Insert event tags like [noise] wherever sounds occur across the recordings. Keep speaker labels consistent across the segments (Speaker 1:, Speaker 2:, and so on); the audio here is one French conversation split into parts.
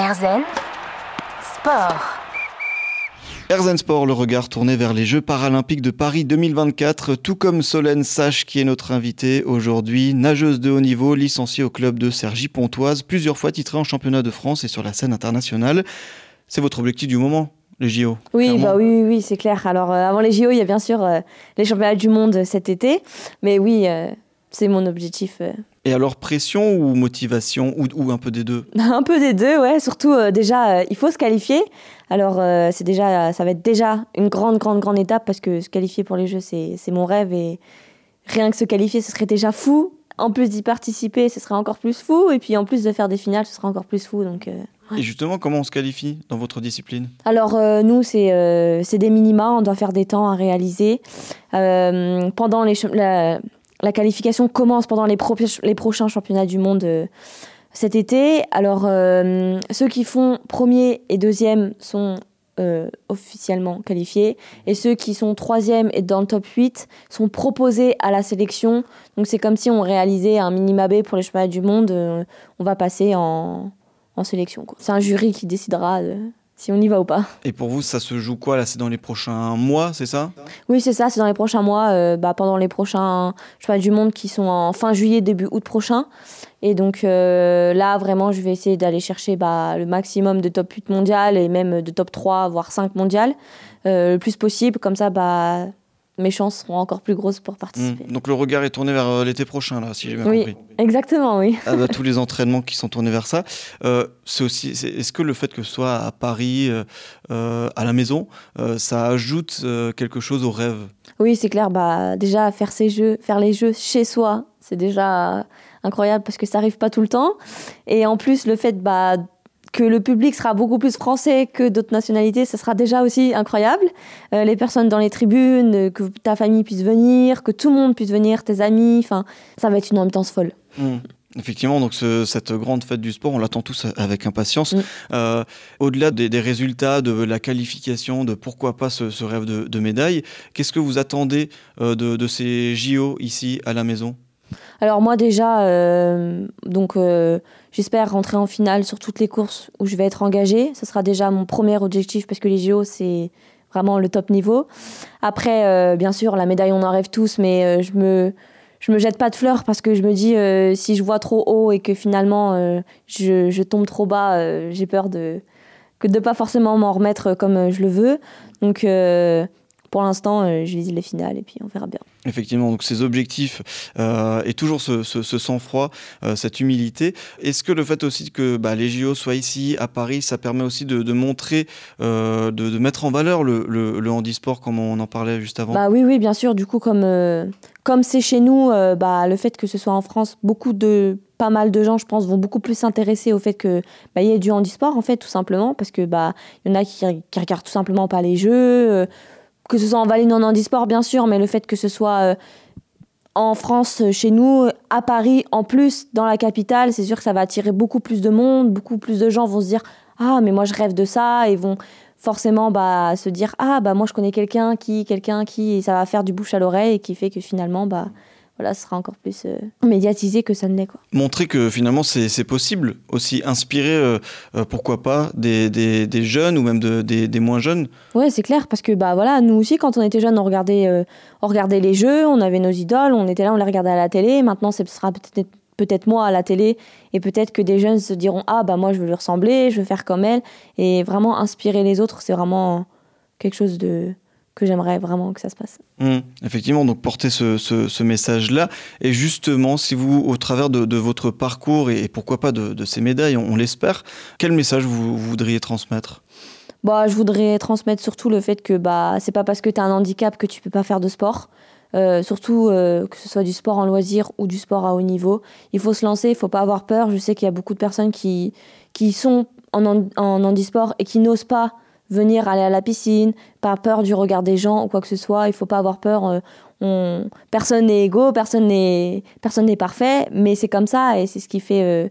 Speaker 1: Erzen Sport.
Speaker 2: Erzen Sport, le regard tourné vers les Jeux paralympiques de Paris 2024, tout comme Solène Sache qui est notre invitée aujourd'hui, nageuse de haut niveau, licenciée au club de Sergi Pontoise, plusieurs fois titrée en championnat de France et sur la scène internationale. C'est votre objectif du moment les JO
Speaker 3: Oui, bah oui, oui, c'est clair. Alors, euh, avant les JO, il y a bien sûr euh, les championnats du monde cet été. Mais oui, euh, c'est mon objectif.
Speaker 2: Et alors, pression ou motivation ou, un peu des deux? [laughs]
Speaker 3: Un peu des deux, ouais. Surtout, déjà, il faut se qualifier. Alors, c'est déjà, ça va être déjà une grande, grande, grande étape parce que se qualifier pour les Jeux, c'est mon rêve. Et rien que se qualifier, ce serait déjà fou. En plus d'y participer, ce serait encore plus fou. Et puis, en plus de faire des finales, ce serait encore plus fou. Donc.
Speaker 2: Et justement, comment on se qualifie dans votre discipline?
Speaker 3: Alors, euh, nous, euh, c'est des minima, on doit faire des temps à réaliser. Euh, pendant les, la, qualification commence pendant les, prochains championnats du monde cet été. Alors, ceux qui font premier et deuxième sont officiellement qualifiés. Et ceux qui sont troisième et dans le top 8 sont proposés à la sélection. Donc c'est comme si on réalisait un minima B pour les championnats du monde. on va passer en sélection. C'est un jury qui décidera si on y va ou pas.
Speaker 2: Et pour vous, ça se joue quoi là C'est dans les prochains mois, c'est ça?
Speaker 3: Oui, c'est ça, c'est dans les prochains mois, euh, bah, pendant les prochains pas du monde qui sont en fin juillet, début août prochain. Et donc euh, là, vraiment, je vais essayer d'aller chercher bah, le maximum de top 8 mondial et même de top 3, voire 5 mondial, euh, le plus possible. Comme ça, bah, mes chances seront encore plus grosses pour participer.
Speaker 2: Hmm. Donc le regard est tourné vers euh, l'été prochain, là, si j'ai bien
Speaker 3: oui,
Speaker 2: compris.
Speaker 3: Exactement, oui.
Speaker 2: Ah bah, tous les entraînements qui sont tournés vers ça. Euh, c'est aussi, est-ce que le fait que ce soit à Paris, euh, à la maison, ça ajoute quelque chose au rêve?
Speaker 3: Oui, c'est clair. Bah, déjà, faire ces jeux, faire les jeux chez soi, c'est déjà incroyable parce que ça arrive pas tout le temps. Et en plus, le fait bah, que le public sera beaucoup plus français que d'autres nationalités, ça sera déjà aussi incroyable. Euh, les personnes dans les tribunes, euh, que ta famille puisse venir, que tout le monde puisse venir, tes amis, enfin, ça va être une ambiance folle.
Speaker 2: Mmh. Effectivement, donc cette grande fête du sport, on l'attend tous avec impatience. Mmh. Euh, au-delà des, résultats, de la qualification, de pourquoi pas ce, rêve de, médaille, qu'est-ce que vous attendez de, de, ces JO ici à la maison?
Speaker 3: Alors moi déjà, euh, donc euh, j'espère rentrer en finale sur toutes les courses où je vais être engagée. Ce sera déjà mon premier objectif parce que les JO c'est vraiment le top niveau. Après, euh, bien sûr, la médaille on en rêve tous, mais je me je me jette pas de fleurs parce que je me dis si je vois trop haut et que finalement je, je, tombe trop bas, j'ai peur de que de pas forcément m'en remettre comme je le veux. Donc pour l'instant, je vise les finales et puis on verra bien.
Speaker 2: Effectivement, donc ces objectifs euh, et toujours ce, sang-froid, euh, cette humilité. Est-ce que le fait aussi que bah, les JO soient ici à Paris, ça permet aussi de, montrer, euh, de, mettre en valeur le, le, handisport comme on en parlait juste avant?
Speaker 3: Bah oui, oui, bien sûr. Du coup, comme comme c'est chez nous, bah, le fait que ce soit en France, beaucoup de pas mal de gens, je pense, vont beaucoup plus s'intéresser au fait que bah, y ait du handisport en fait, tout simplement, parce que bah il y en a qui, qui regardent tout simplement pas les jeux que ce soit en Valais non en handisport bien sûr, mais le fait que ce soit euh, en France, euh, chez nous, à Paris, en plus, dans la capitale, c'est sûr que ça va attirer beaucoup plus de monde, beaucoup plus de gens vont se dire ah mais moi je rêve de ça et vont forcément bah se dire ah bah moi je connais quelqu'un qui quelqu'un qui ça va faire du bouche à l'oreille et qui fait que finalement bah voilà, ce sera encore plus euh, médiatisé que ça ne l'est. Quoi.
Speaker 2: Montrer que finalement c'est possible aussi, inspirer euh, euh, pourquoi pas des, des, jeunes ou même de, des, des, moins jeunes.
Speaker 3: Oui, c'est clair, parce que bah, voilà, nous aussi quand on était jeunes, on regardait, on regardait les jeux, on avait nos idoles, on était là, on les regardait à la télé, maintenant ce sera peut-être peut-être moi à la télé et peut-être que des jeunes se diront ah bah moi je veux lui ressembler, je veux faire comme elle et vraiment inspirer les autres, c'est vraiment quelque chose de que j'aimerais vraiment que ça se passe.
Speaker 2: Mmh, effectivement, donc porter ce, ce, message-là. Et justement, si vous, au travers de, votre parcours et, pourquoi pas de, ces médailles, on, l'espère, quel message vous, voudriez transmettre?
Speaker 3: Bah, Je voudrais transmettre surtout le fait que bah, c'est pas parce que tu as un handicap que tu peux pas faire de sport. Euh, surtout euh, que ce soit du sport en loisir ou du sport à haut niveau. Il faut se lancer, il faut pas avoir peur. Je sais qu'il y a beaucoup de personnes qui, qui sont en, en handisport et qui n'osent pas venir aller à la piscine, pas peur du regard des gens ou quoi que ce soit. Il faut pas avoir peur. Euh, on... Personne n'est égaux, personne n'est personne n'est parfait, mais c'est comme ça et c'est ce qui fait euh,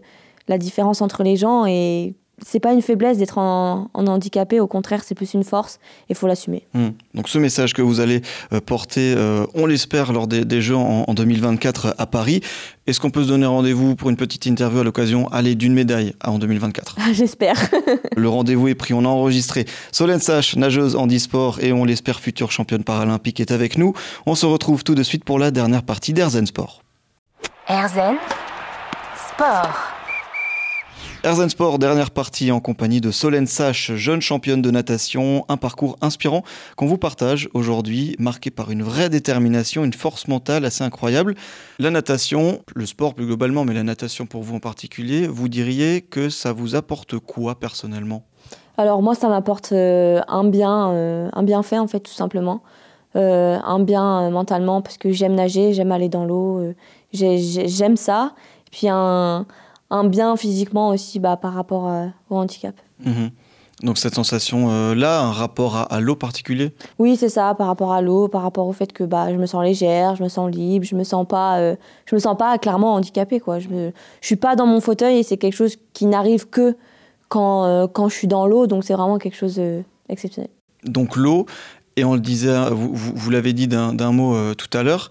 Speaker 3: la différence entre les gens. Et c'est pas une faiblesse d'être en, handicapé, au contraire, c'est plus une force et il faut l'assumer.
Speaker 2: Hmm. Donc ce message que vous allez euh, porter, euh, on l'espère, lors des, Jeux en, 2024 à Paris. Est-ce qu'on peut se donner rendez-vous pour une petite interview à l'occasion aller d'une médaille en 2024
Speaker 3: J'espère. [laughs]
Speaker 2: Le rendez-vous est pris, on a enregistré. Solène Sache, nageuse en e-sport et on l'espère future championne paralympique est avec nous. On se retrouve tout de suite pour la dernière partie d'Airzen Sport.
Speaker 1: Airzen Sport.
Speaker 2: Erzen Sport, dernière partie en compagnie de Solène Sache, jeune championne de natation, un parcours inspirant qu'on vous partage aujourd'hui, marqué par une vraie détermination, une force mentale assez incroyable. La natation, le sport plus globalement, mais la natation pour vous en particulier, vous diriez que ça vous apporte quoi personnellement?
Speaker 3: Alors moi, ça m'apporte euh, un bien, euh, un bienfait en fait, tout simplement. Euh, un bien mentalement parce que j'aime nager, j'aime aller dans l'eau, j'aime ça. Puis un un bien physiquement aussi bah, par rapport euh, au handicap.
Speaker 2: Mhm. Donc cette sensation-là, un rapport à, l'eau particulier?
Speaker 3: Oui, c'est ça, par rapport à l'eau, par rapport au fait que bah, je me sens légère, je me sens libre, je me sens pas, euh, je me sens pas clairement handicapée. Quoi. Je ne je suis pas dans mon fauteuil et c'est quelque chose qui n'arrive que quand, euh, quand je suis dans l'eau, donc c'est vraiment quelque chose d'exceptionnel.
Speaker 2: Donc l'eau, et on le disait, vous, vous, vous l'avez dit d'un mot tout à l'heure,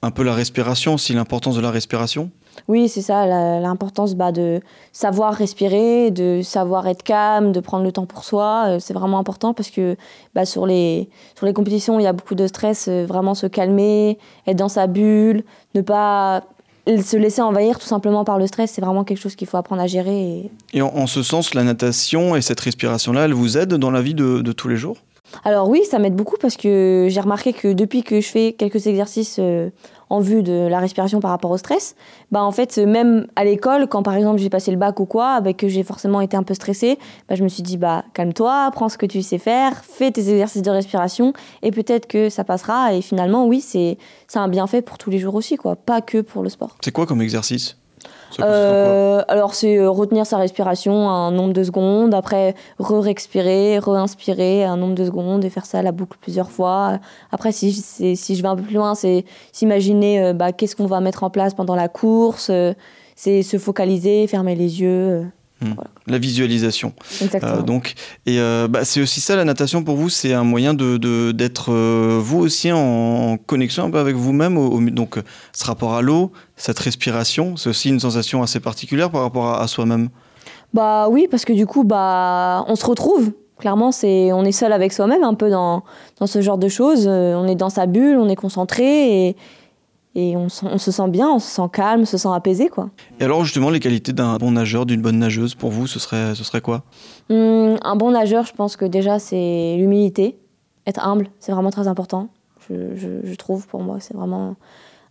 Speaker 2: un peu la respiration aussi, l'importance de la respiration?
Speaker 3: Oui, c'est ça, l'importance bah, de savoir respirer, de savoir être calme, de prendre le temps pour soi. Euh, c'est vraiment important parce que bah, sur, les, sur les compétitions, il y a beaucoup de stress. Euh, vraiment se calmer, être dans sa bulle, ne pas se laisser envahir tout simplement par le stress, c'est vraiment quelque chose qu'il faut apprendre à gérer.
Speaker 2: Et, en, ce sens, la natation et cette respiration-là, elle vous aide dans la vie de, de tous les jours?
Speaker 3: Alors oui, ça m'aide beaucoup parce que j'ai remarqué que depuis que je fais quelques exercices euh, en vue de la respiration par rapport au stress, bah en fait même à l'école, quand par exemple j'ai passé le bac ou quoi, bah, que j'ai forcément été un peu stressée, bah, je me suis dit bah calme-toi, prends ce que tu sais faire, fais tes exercices de respiration et peut-être que ça passera. Et finalement oui, c'est un bienfait pour tous les jours aussi quoi, pas que pour le sport.
Speaker 2: C'est quoi comme exercice?
Speaker 3: Euh, alors c'est euh, retenir sa respiration un nombre de secondes, après re-respirer, re-inspirer un nombre de secondes et faire ça à la boucle plusieurs fois. Après si, si je vais un peu plus loin, c'est s'imaginer euh, bah, qu'est-ce qu'on va mettre en place pendant la course, c'est se focaliser, fermer les yeux.
Speaker 2: Hmm. La visualisation. Euh, donc, et euh, bah, c'est aussi ça la natation pour vous, c'est un moyen de d'être euh, vous aussi en, connexion un peu avec vous-même. donc, ce rapport à l'eau, cette respiration, c'est aussi une sensation assez particulière par rapport à, soi-même.
Speaker 3: Bah oui, parce que du coup, bah on se retrouve. Clairement, c'est on est seul avec soi-même un peu dans dans ce genre de choses. on est dans sa bulle, on est concentré et et on, se sent bien, on se sent calme, on se sent apaisé quoi.
Speaker 2: Et alors justement les qualités d'un bon nageur, d'une bonne nageuse pour vous, ce serait, ce serait quoi?
Speaker 3: Hum, Un bon nageur, je pense que déjà c'est l'humilité, être humble, c'est vraiment très important. Je, trouve pour moi, c'est vraiment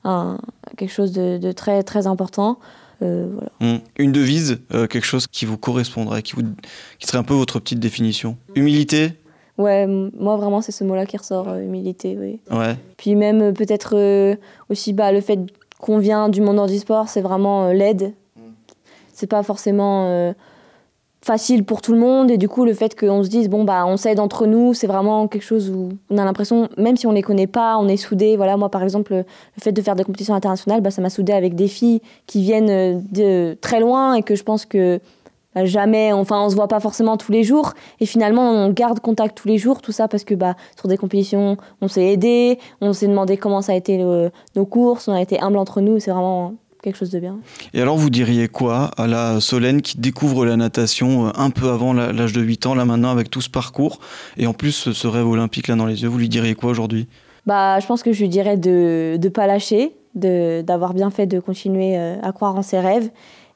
Speaker 3: un, quelque chose de, très très important. Euh,
Speaker 2: hum, Une devise, euh, quelque chose qui vous correspondrait, qui, vous, qui serait un peu votre petite définition? Humilité,
Speaker 3: Ouais, moi vraiment c'est ce mot-là qui ressort, euh, humilité, oui.
Speaker 2: Ouais.
Speaker 3: Puis même euh, peut-être euh, aussi bah, le fait qu'on vient du monde sport, c'est vraiment l'aide. Mm. C'est pas forcément facile pour tout le monde et du coup le fait qu'on se dise bon bah on s'aide entre nous, c'est vraiment quelque chose où on a l'impression même si on les connaît pas, on est soudés. Voilà, moi par exemple le fait de faire des compétitions internationales, bah, ça m'a soudé avec des filles qui viennent de très loin et que je pense que bah, jamais, enfin on se voit pas forcément tous les jours et finalement on garde contact tous les jours, tout ça parce que bah, sur des compétitions on s'est aidé, on s'est demandé comment ça a été nos courses, on a été humble entre nous, c'est vraiment quelque chose de bien.
Speaker 2: Et alors vous diriez quoi à la Solène qui découvre la natation euh, un peu avant l'âge de 8 ans, là maintenant avec tout ce parcours et en plus ce rêve olympique là dans les yeux, vous lui diriez quoi aujourd'hui?
Speaker 3: Bah, Je pense que je lui dirais de ne pas lâcher, d'avoir bien fait de continuer euh, à croire en ses rêves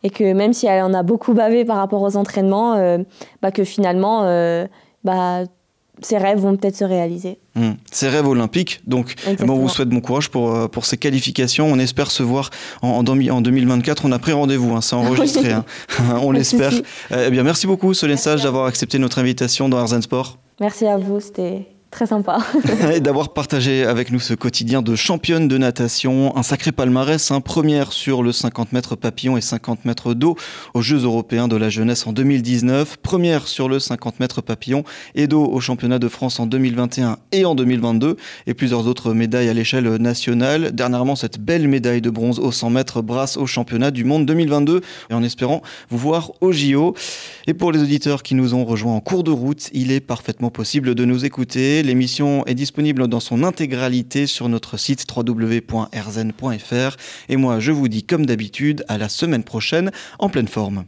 Speaker 3: et que même si elle en a beaucoup bavé par rapport aux entraînements, euh, bah que finalement, euh, bah, ses rêves vont peut-être se réaliser.
Speaker 2: Mmh. Ses rêves olympiques. Donc, ben, on vous souhaite bon courage pour, euh, pour ces qualifications. On espère se voir en, en 2024. On a pris rendez-vous, hein, c'est enregistré. [laughs] hein. [laughs] on l'espère. Eh bien, merci beaucoup, Solène Sage, d'avoir accepté notre invitation dans Arzen Sport.
Speaker 3: Merci à vous, c'était très sympa.
Speaker 2: et [laughs] [laughs] d'avoir partagé avec nous ce quotidien de championne de natation. Un sacré palmarès, hein. première sur le 50 mètres papillon et 50 mètres d'eau aux Jeux européens de la jeunesse en 2019, première sur le 50 mètres papillon et d'eau au championnat de France en 2021 et en 2022, et plusieurs autres médailles à l'échelle nationale. Dernièrement, cette belle médaille de bronze au 100 mètres brasse au championnat du monde 2022, et en espérant vous voir au JO. Et pour les auditeurs qui nous ont rejoints en cours de route, il est parfaitement possible de nous écouter. L'émission est disponible dans son intégralité sur notre site www.rzen.fr. Et moi, je vous dis comme d'habitude, à la semaine prochaine en pleine forme.